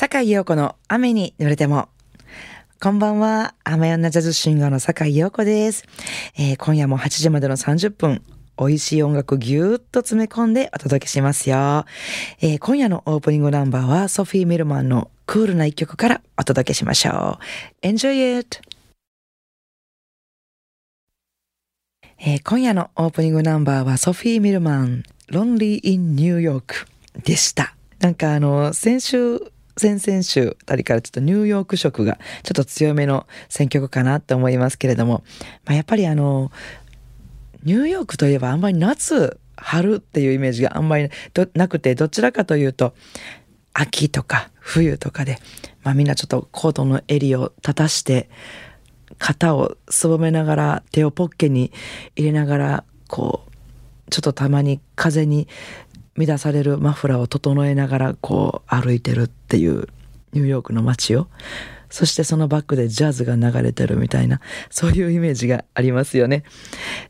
坂井陽子の雨に濡れても。こんばんは。雨女ジャズシンガーの坂井陽子です、えー、今夜も8時までの30分、美味しい音楽ぎゅーっと詰め込んでお届けしますよ。えー、今夜のオープニングナンバーはソフィー・ミルマンのクールな一曲からお届けしましょう。Enjoy it! えー、今夜のオープニングナンバーはソフィー・ミルマン、Lonely in New York でした。なんかあの、先週先々週あたりからちょっとニューヨーク色がちょっと強めの選曲かなと思いますけれども、まあ、やっぱりあの、ニューヨークといえばあんまり夏、春っていうイメージがあんまりなくて、どちらかというと、秋とか冬とかで、まあみんなちょっとコートの襟を立たして、肩をすぼめながら、手をポッケに入れながら、こう、ちょっとたまに風に乱されるマフラーを整えながらこう歩いてるっていうニューヨークの街を。そしてそのバックでジャズが流れてるみたいなそういうイメージがありますよね。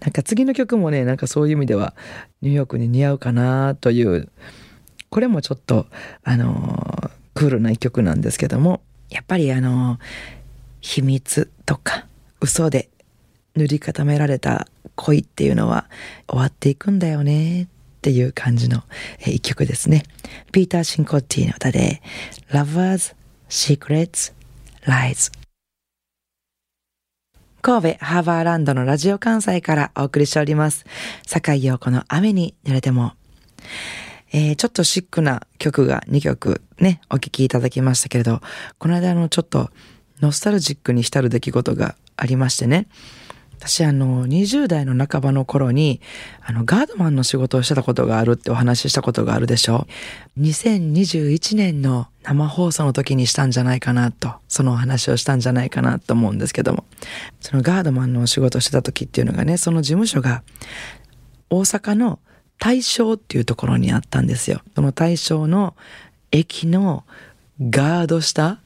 なんか次の曲もねなんかそういう意味ではニューヨークに似合うかなというこれもちょっとあのクールな一曲なんですけどもやっぱりあの秘密とか嘘で塗り固められた恋っていうのは終わっていくんだよね。っていう感じの、え一曲ですね。ピーター・シンコッティの歌で Lovers, Secrets, Lies 神戸ハーバーランドのラジオ関西からお送りしております。坂井陽子の雨に濡れても。えー、ちょっとシックな曲が2曲ね、お聴きいただきましたけれど、この間のちょっとノスタルジックに浸る出来事がありましてね。私あの20代の半ばの頃にあのガードマンの仕事をしてたことがあるってお話ししたことがあるでしょ？2021年の生放送の時にしたんじゃないかなとそのお話をしたんじゃないかなと思うんですけども。そのガードマンのお仕事をしてた時っていうのがねその事務所が大阪の大正っていうところにあったんですよ。その大正の駅のガード下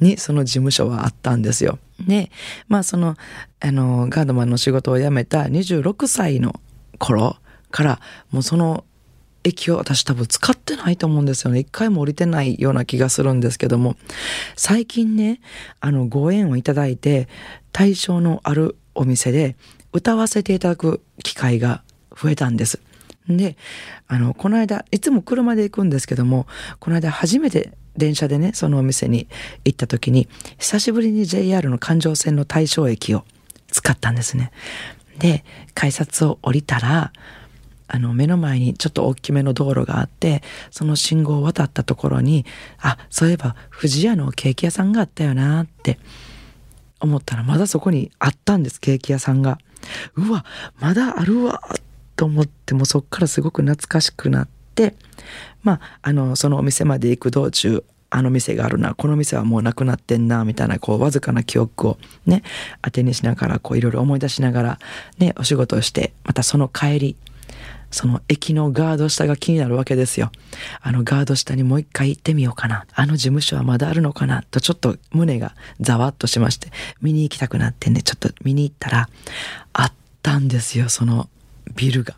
にその事務所はあったんですよ。で、まあその、あの、ガードマンの仕事を辞めた26歳の頃から、もうその駅を私多分使ってないと思うんですよね。一回も降りてないような気がするんですけども、最近ね、あの、ご縁をいただいて、対象のあるお店で歌わせていただく機会が増えたんです。で、あの、この間、いつも車で行くんですけども、この間初めて電車でね、そのお店に行った時に、久しぶりに JR の環状線の大正駅を使ったんですね。で、改札を降りたら、あの、目の前にちょっと大きめの道路があって、その信号を渡ったところに、あ、そういえば、富士屋のケーキ屋さんがあったよなって思ったら、まだそこにあったんです、ケーキ屋さんが。うわ、まだあるわ、と思って、もそっからすごく懐かしくなって、まあ、あの、そのお店まで行く道中、あの店があるな、この店はもうなくなってんな、みたいな、こう、わずかな記憶をね、当てにしながら、こう、いろいろ思い出しながら、ね、お仕事をして、またその帰り、その駅のガード下が気になるわけですよ。あのガード下にもう一回行ってみようかな。あの事務所はまだあるのかなとちょっと胸がざわっとしまして、見に行きたくなってね、ちょっと見に行ったら、あったんですよ、そのビルが。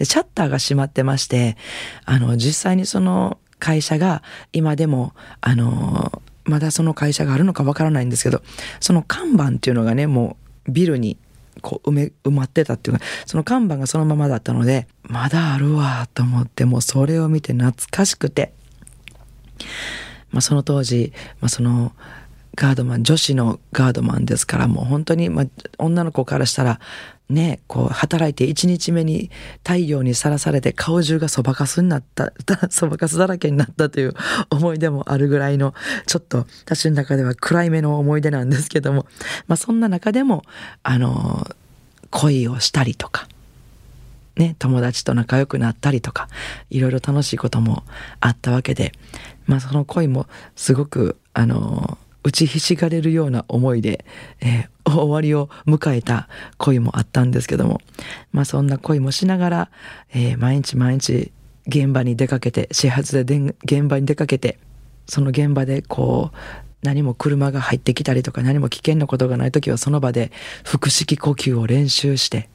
で、シャッターが閉まってまして、あの、実際にその会社が今でも、あの、まだその会社があるのかわからないんですけど、その看板っていうのがね、もうビルにこう埋め、埋まってたっていうか、その看板がそのままだったので、まだあるわと思って、もうそれを見て懐かしくて、まあその当時、まあその、ガードマン、女子のガードマンですから、もう本当に、まあ、女の子からしたら、ね、こう、働いて一日目に太陽にさらされて顔中がそばかすになった、そばかすだらけになったという思い出もあるぐらいの、ちょっと私の中では暗い目の思い出なんですけども、まあそんな中でも、あの、恋をしたりとか、ね、友達と仲良くなったりとか、いろいろ楽しいこともあったわけで、まあその恋もすごく、あの、打ちひしがれるような思いで、えー、終わりを迎えた恋もあったんですけども、まあそんな恋もしながら、えー、毎日毎日現場に出かけて、始発で現場に出かけて、その現場でこう、何も車が入ってきたりとか何も危険なことがない時はその場で腹式呼吸を練習して、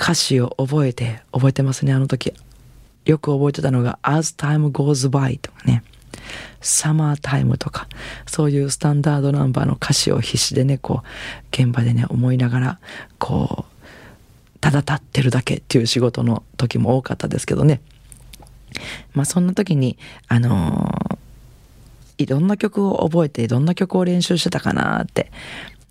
歌詞を覚えて、覚えてますね、あの時。よく覚えてたのが As time goes by とかね。サマータイムとか、そういうスタンダードナンバーの歌詞を必死でね、こう、現場でね、思いながら、こう、ただ立ってるだけっていう仕事の時も多かったですけどね。まあそんな時に、あのー、いろんな曲を覚えて、どんな曲を練習してたかなって。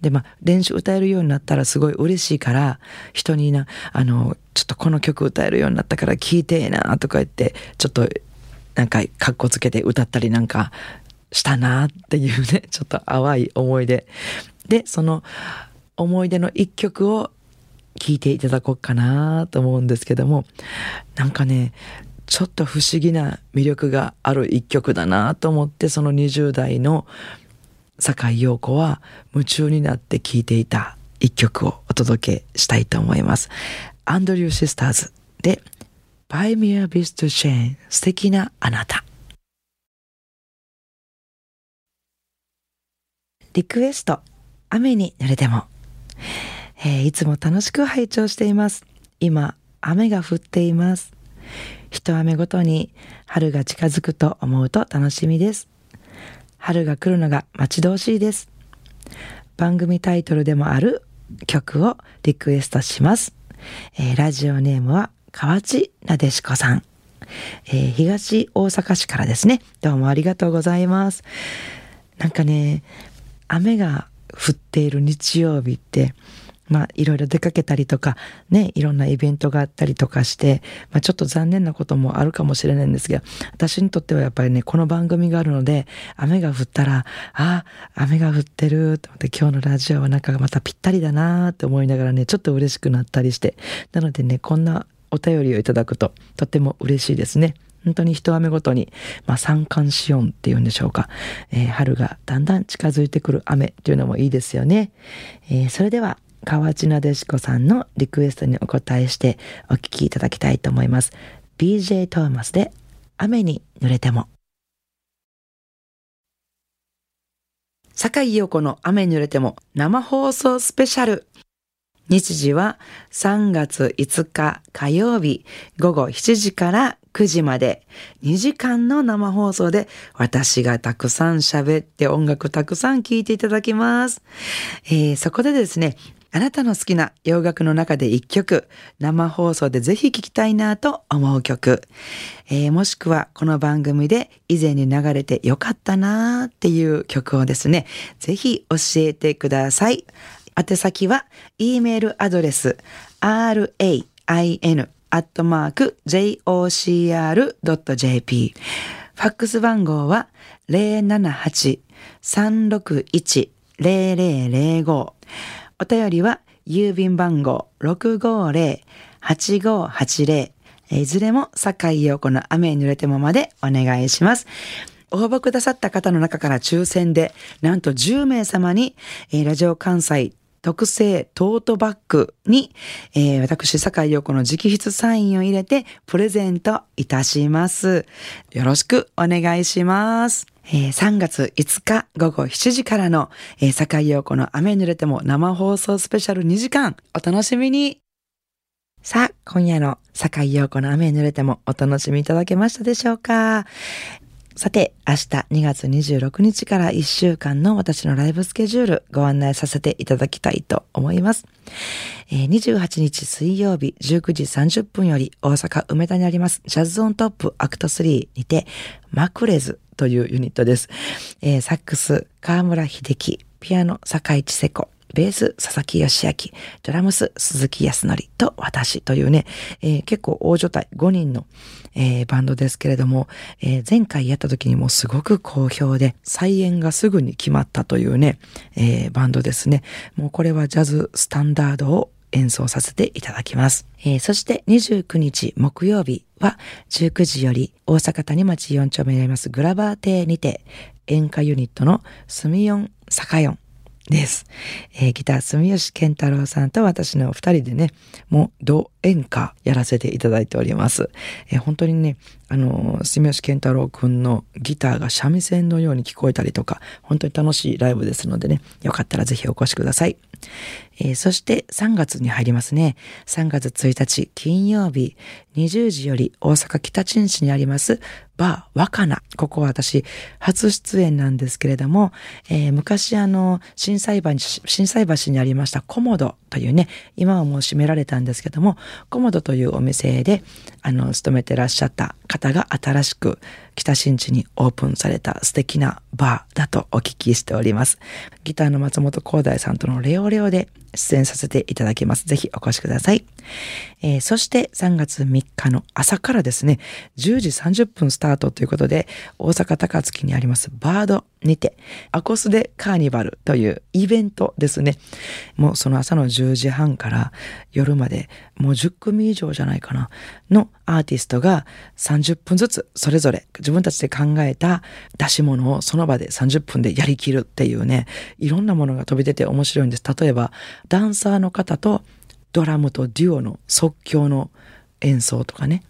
で、まあ練習歌えるようになったらすごい嬉しいから、人にな、あの、ちょっとこの曲歌えるようになったから聴いてえなとか言って、ちょっとなんかかっこつけて歌ったりなんかしたなっていうね、ちょっと淡い思い出。で、その思い出の一曲を聴いていただこうかなと思うんですけども、なんかね、ちょっと不思議な魅力がある一曲だなと思って、その20代の坂井陽子は夢中になって聴いていた一曲をお届けしたいと思います。アンドリューシスターズで Buy Me a Beast Chain. 素敵なあなた。リクエスト。雨に濡れても、えー、いつも楽しく拝聴しています。今雨が降っています。一雨ごとに春が近づくと思うと楽しみです。春が来るのが待ち遠しいです。番組タイトルでもある曲をリクエストします、えー、ラジオネームは河内なでしこさん、えー、東大阪市からですね。どうもありがとうございます。なんかね、雨が降っている日曜日って、まあ、いろいろ出かけたりとか、ね、いろんなイベントがあったりとかして、まあ、ちょっと残念なこともあるかもしれないんですが、私にとってはやっぱりね、この番組があるので、雨が降ったら、ああ、雨が降ってると思って、今日のラジオはなんかまたぴったりだなって思いながらね、ちょっと嬉しくなったりして、なのでね、こんなお便りをいただくととても嬉しいですね。本当に一雨ごとに、まあ、三寒四温っていうんでしょうか、えー、春がだんだん近づいてくる雨っていうのもいいですよね。えー、それでは、河内なでしこさんのリクエストにお答えしてお聴きいただきたいと思います。BJ トーマスで雨に濡れても。坂井陽子の雨に濡れても生放送スペシャル。日時は3月5日火曜日午後7時から9時まで2時間の生放送で私がたくさん喋って音楽たくさん聴いていただきます。えー、そこでですね、あなたの好きな洋楽の中で一曲、生放送でぜひ聴きたいなと思う曲、えー、もしくはこの番組で以前に流れてよかったなーっていう曲をですね、ぜひ教えてください。宛先は、e メールアドレス、rain.jocr.jp。ファックス番号は078-361-0005。お便りは郵便番号650-8580。いずれも坂井陽子の雨に濡れてもまでお願いします。応募くださった方の中から抽選で、なんと10名様に、ラジオ関西特製トートバッグに、えー、私、坂井陽子の直筆サインを入れてプレゼントいたします。よろしくお願いします。えー、3月5日午後7時からの、えー、坂井陽子の雨濡れても生放送スペシャル2時間お楽しみにさあ、今夜の坂井陽子の雨濡れてもお楽しみいただけましたでしょうかさて、明日2月26日から1週間の私のライブスケジュールご案内させていただきたいと思います。えー、28日水曜日19時30分より大阪梅田にありますジャズオントップアクト3にてマクレズというユニットです。サックス河村秀樹、ピアノ坂井千世子、ベース、佐々木義明、ドラムス、鈴木康則と私というね、えー、結構大所帯5人の、えー、バンドですけれども、えー、前回やった時にもすごく好評で、再演がすぐに決まったというね、えバンドですね。もうこれはジャズスタンダードを演奏させていただきます。えー、そして29日木曜日は19時より大阪谷町4丁目にありますグラバー亭にて演歌ユニットのスミヨン・サカヨンです。えー、ギター住吉健太郎さんと私の二人でね、もうド演歌やらせていただいております。えー、本当にね、あの、住吉健太郎くんのギターが三味線のように聞こえたりとか、本当に楽しいライブですのでね、よかったらぜひお越しください。えー、そして3月に入りますね。3月1日金曜日20時より大阪北新市にありますバー若菜。ここは私初出演なんですけれども、えー、昔あの、震災橋、震災橋にありましたコモドというね、今はもう閉められたんですけども、コモドというお店で、あの、勤めてらっしゃった方が新しく北新地にオープンされた素敵なバーだとお聞きしております。ギターの松本光大さんとのレオレオで出演させていただきます。ぜひお越しください。えー、そして3月3日の朝からですね、10時30分スタートということで、大阪高槻にありますバードにて、アコスでカーニバルというイベントですね。もうその朝の10時半から夜まで、もう10組以上じゃないかな、のアーティストが30分ずつそれぞれ自分たちで考えた出し物をその場で30分でやりきるっていうね、いろんなものが飛び出て面白いんです。例えば、ダンサーの方とドラムとデュオの即興の演奏とかね、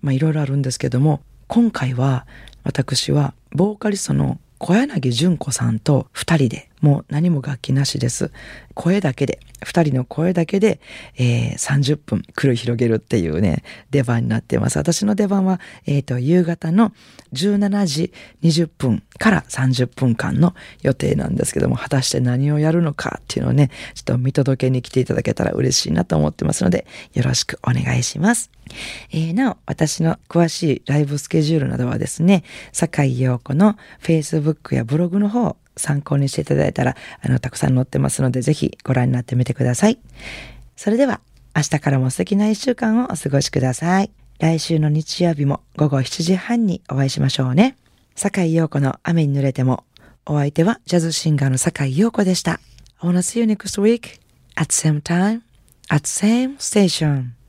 まあいろいろあるんですけども、今回は私はボーカリストの小柳純子さんと2人で、もう何も楽器なしです。声だけで、二人の声だけで、えー、30分繰り広げるっていうね、出番になってます。私の出番は、えっ、ー、と、夕方の17時20分から30分間の予定なんですけども、果たして何をやるのかっていうのをね、ちょっと見届けに来ていただけたら嬉しいなと思ってますので、よろしくお願いします。えー、なお、私の詳しいライブスケジュールなどはですね、坂井陽子の Facebook やブログの方、参考にしていただいたら、あの、たくさん載ってますので、ぜひご覧になってみてください。それでは、明日からも素敵な一週間をお過ごしください。来週の日曜日も午後7時半にお会いしましょうね。坂井陽子の雨に濡れても、お相手はジャズシンガーの坂井陽子でした。I wanna see you next week at same time at same station.